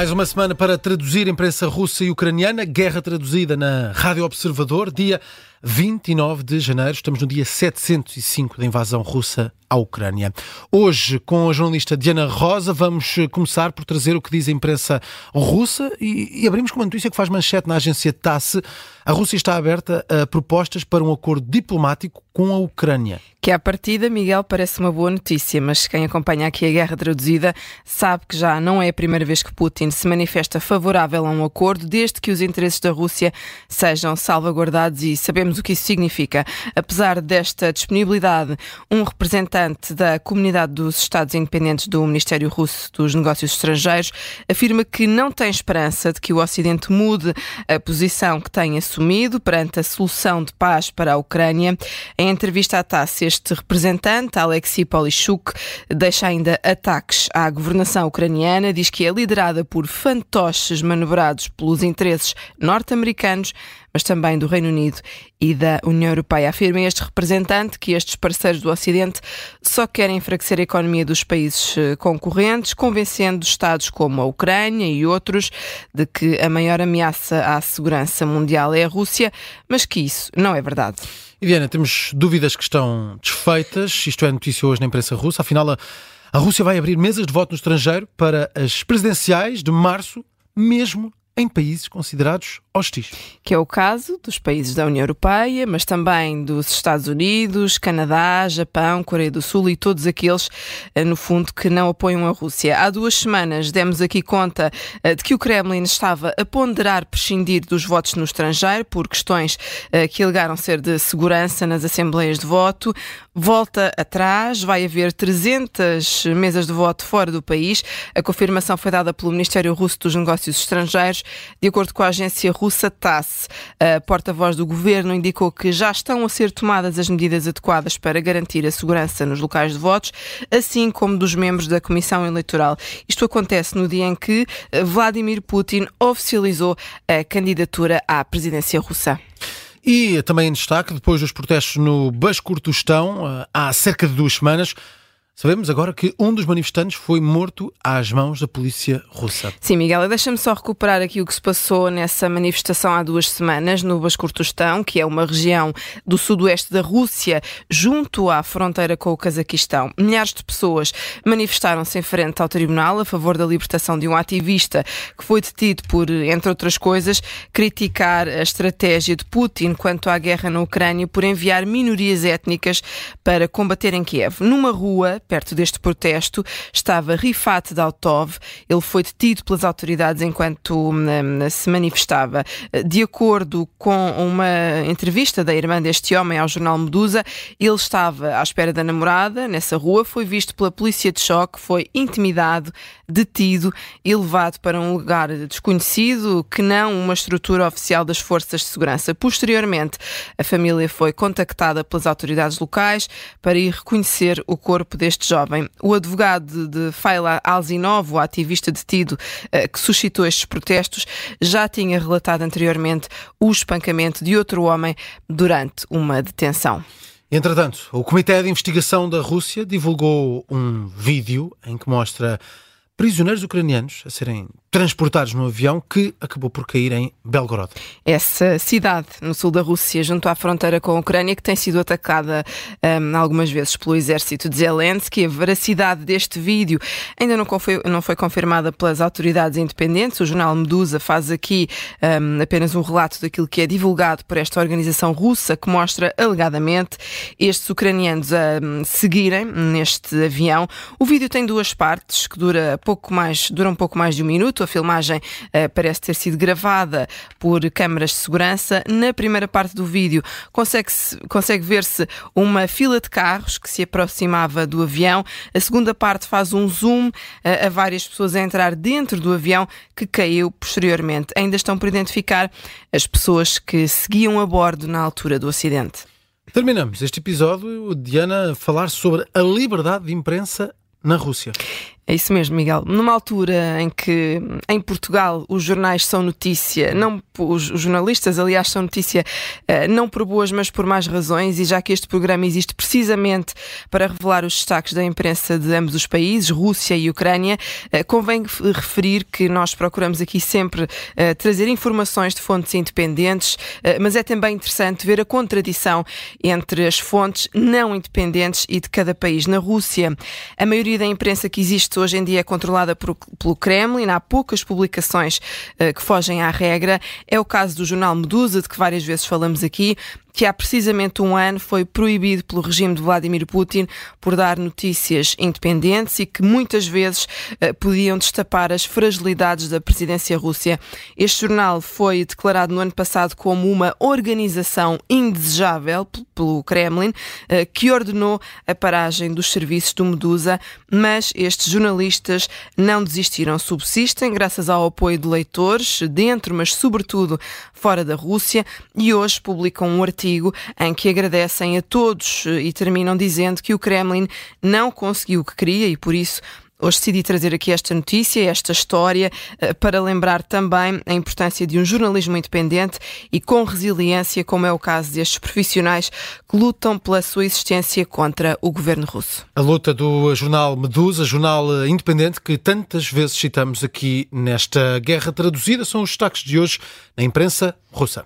Mais uma semana para traduzir imprensa russa e ucraniana, guerra traduzida na Rádio Observador, dia 29 de janeiro. Estamos no dia 705 da invasão russa à Ucrânia. Hoje, com a jornalista Diana Rosa, vamos começar por trazer o que diz a imprensa russa e, e abrimos com uma notícia que faz manchete na agência TASS. A Rússia está aberta a propostas para um acordo diplomático com a Ucrânia. Que à partida, Miguel, parece uma boa notícia, mas quem acompanha aqui a guerra traduzida sabe que já não é a primeira vez que Putin se manifesta favorável a um acordo, desde que os interesses da Rússia sejam salvaguardados e sabemos o que isso significa. Apesar desta disponibilidade, um representante da comunidade dos Estados Independentes do Ministério Russo dos Negócios Estrangeiros afirma que não tem esperança de que o Ocidente mude a posição que tem assumido perante a solução de paz para a Ucrânia. Em entrevista à TASS, este representante, Alexei Polishuk, deixa ainda ataques à governação ucraniana, diz que é liderada por fantoches manobrados pelos interesses norte-americanos, mas também do Reino Unido e da União Europeia. Afirma este representante que estes parceiros do Ocidente só querem enfraquecer a economia dos países eh, concorrentes, convencendo Estados como a Ucrânia e outros de que a maior ameaça à segurança mundial é a Rússia, mas que isso não é verdade. Diana, temos dúvidas que estão desfeitas. Isto é notícia hoje na imprensa russa. Afinal, a, a Rússia vai abrir mesas de voto no estrangeiro para as presidenciais de março, mesmo em países considerados hostis. Que é o caso dos países da União Europeia, mas também dos Estados Unidos, Canadá, Japão, Coreia do Sul e todos aqueles, eh, no fundo, que não apoiam a Rússia. Há duas semanas demos aqui conta eh, de que o Kremlin estava a ponderar prescindir dos votos no estrangeiro por questões eh, que alegaram ser de segurança nas assembleias de voto. Volta atrás, vai haver 300 mesas de voto fora do país. A confirmação foi dada pelo Ministério Russo dos Negócios Estrangeiros. De acordo com a agência russa TASS, a porta-voz do governo indicou que já estão a ser tomadas as medidas adequadas para garantir a segurança nos locais de votos, assim como dos membros da Comissão Eleitoral. Isto acontece no dia em que Vladimir Putin oficializou a candidatura à presidência russa. E também em destaque, depois dos protestos no Bascortostão, eh, há cerca de duas semanas, Sabemos agora que um dos manifestantes foi morto às mãos da polícia russa. Sim, Miguel, deixa-me só recuperar aqui o que se passou nessa manifestação há duas semanas no Bascortostão, que é uma região do sudoeste da Rússia, junto à fronteira com o Cazaquistão. Milhares de pessoas manifestaram-se em frente ao tribunal a favor da libertação de um ativista que foi detido por, entre outras coisas, criticar a estratégia de Putin quanto à guerra na Ucrânia por enviar minorias étnicas para combater em Kiev. Numa rua, perto deste protesto, estava Rifat Daltov. Ele foi detido pelas autoridades enquanto hum, se manifestava. De acordo com uma entrevista da irmã deste homem ao jornal Medusa, ele estava à espera da namorada nessa rua, foi visto pela polícia de choque, foi intimidado, detido e levado para um lugar desconhecido que não uma estrutura oficial das forças de segurança. Posteriormente, a família foi contactada pelas autoridades locais para ir reconhecer o corpo deste este jovem. O advogado de Faila Alzinov, o ativista detido eh, que suscitou estes protestos, já tinha relatado anteriormente o espancamento de outro homem durante uma detenção. Entretanto, o Comitê de Investigação da Rússia divulgou um vídeo em que mostra prisioneiros ucranianos a serem transportados num avião que acabou por cair em Belgorod. Essa cidade no sul da Rússia, junto à fronteira com a Ucrânia, que tem sido atacada um, algumas vezes pelo exército de Zelensky. A veracidade deste vídeo ainda não foi, não foi confirmada pelas autoridades independentes. O jornal Medusa faz aqui um, apenas um relato daquilo que é divulgado por esta organização russa, que mostra alegadamente estes ucranianos a um, seguirem neste avião. O vídeo tem duas partes que dura pouco mais, dura um pouco mais de um minuto. A filmagem uh, parece ter sido gravada por câmaras de segurança. Na primeira parte do vídeo consegue, consegue ver-se uma fila de carros que se aproximava do avião. A segunda parte faz um zoom uh, a várias pessoas a entrar dentro do avião que caiu posteriormente. Ainda estão por identificar as pessoas que seguiam a bordo na altura do acidente. Terminamos este episódio, Diana, a falar sobre a liberdade de imprensa na Rússia. É isso mesmo, Miguel. Numa altura em que em Portugal os jornais são notícia, não os, os jornalistas, aliás, são notícia uh, não por boas, mas por más razões, e já que este programa existe precisamente para revelar os destaques da imprensa de ambos os países, Rússia e Ucrânia, uh, convém referir que nós procuramos aqui sempre uh, trazer informações de fontes independentes, mas é também interessante ver a contradição entre as fontes não independentes e de cada país. Na Rússia, a maioria da imprensa que existe hoje em dia é controlada por, pelo Kremlin, há poucas publicações uh, que fogem à regra. É o caso do jornal Medusa, de que várias vezes falamos aqui, que há precisamente um ano foi proibido pelo regime de Vladimir Putin por dar notícias independentes e que muitas vezes uh, podiam destapar as fragilidades da presidência russa. Este jornal foi declarado no ano passado como uma organização indesejável pelo Kremlin, uh, que ordenou a paragem dos serviços do Medusa, mas estes jornalistas não desistiram, subsistem graças ao apoio de leitores, dentro, mas sobretudo fora da Rússia, e hoje publicam um artigo artigo em que agradecem a todos eh, e terminam dizendo que o Kremlin não conseguiu o que queria e por isso Hoje decidi trazer aqui esta notícia, esta história, eh, para lembrar também a importância de um jornalismo independente e com resiliência, como é o caso destes profissionais que lutam pela sua existência contra o governo russo. A luta do jornal Medusa, jornal eh, independente que tantas vezes citamos aqui nesta guerra traduzida, são os destaques de hoje na imprensa russa.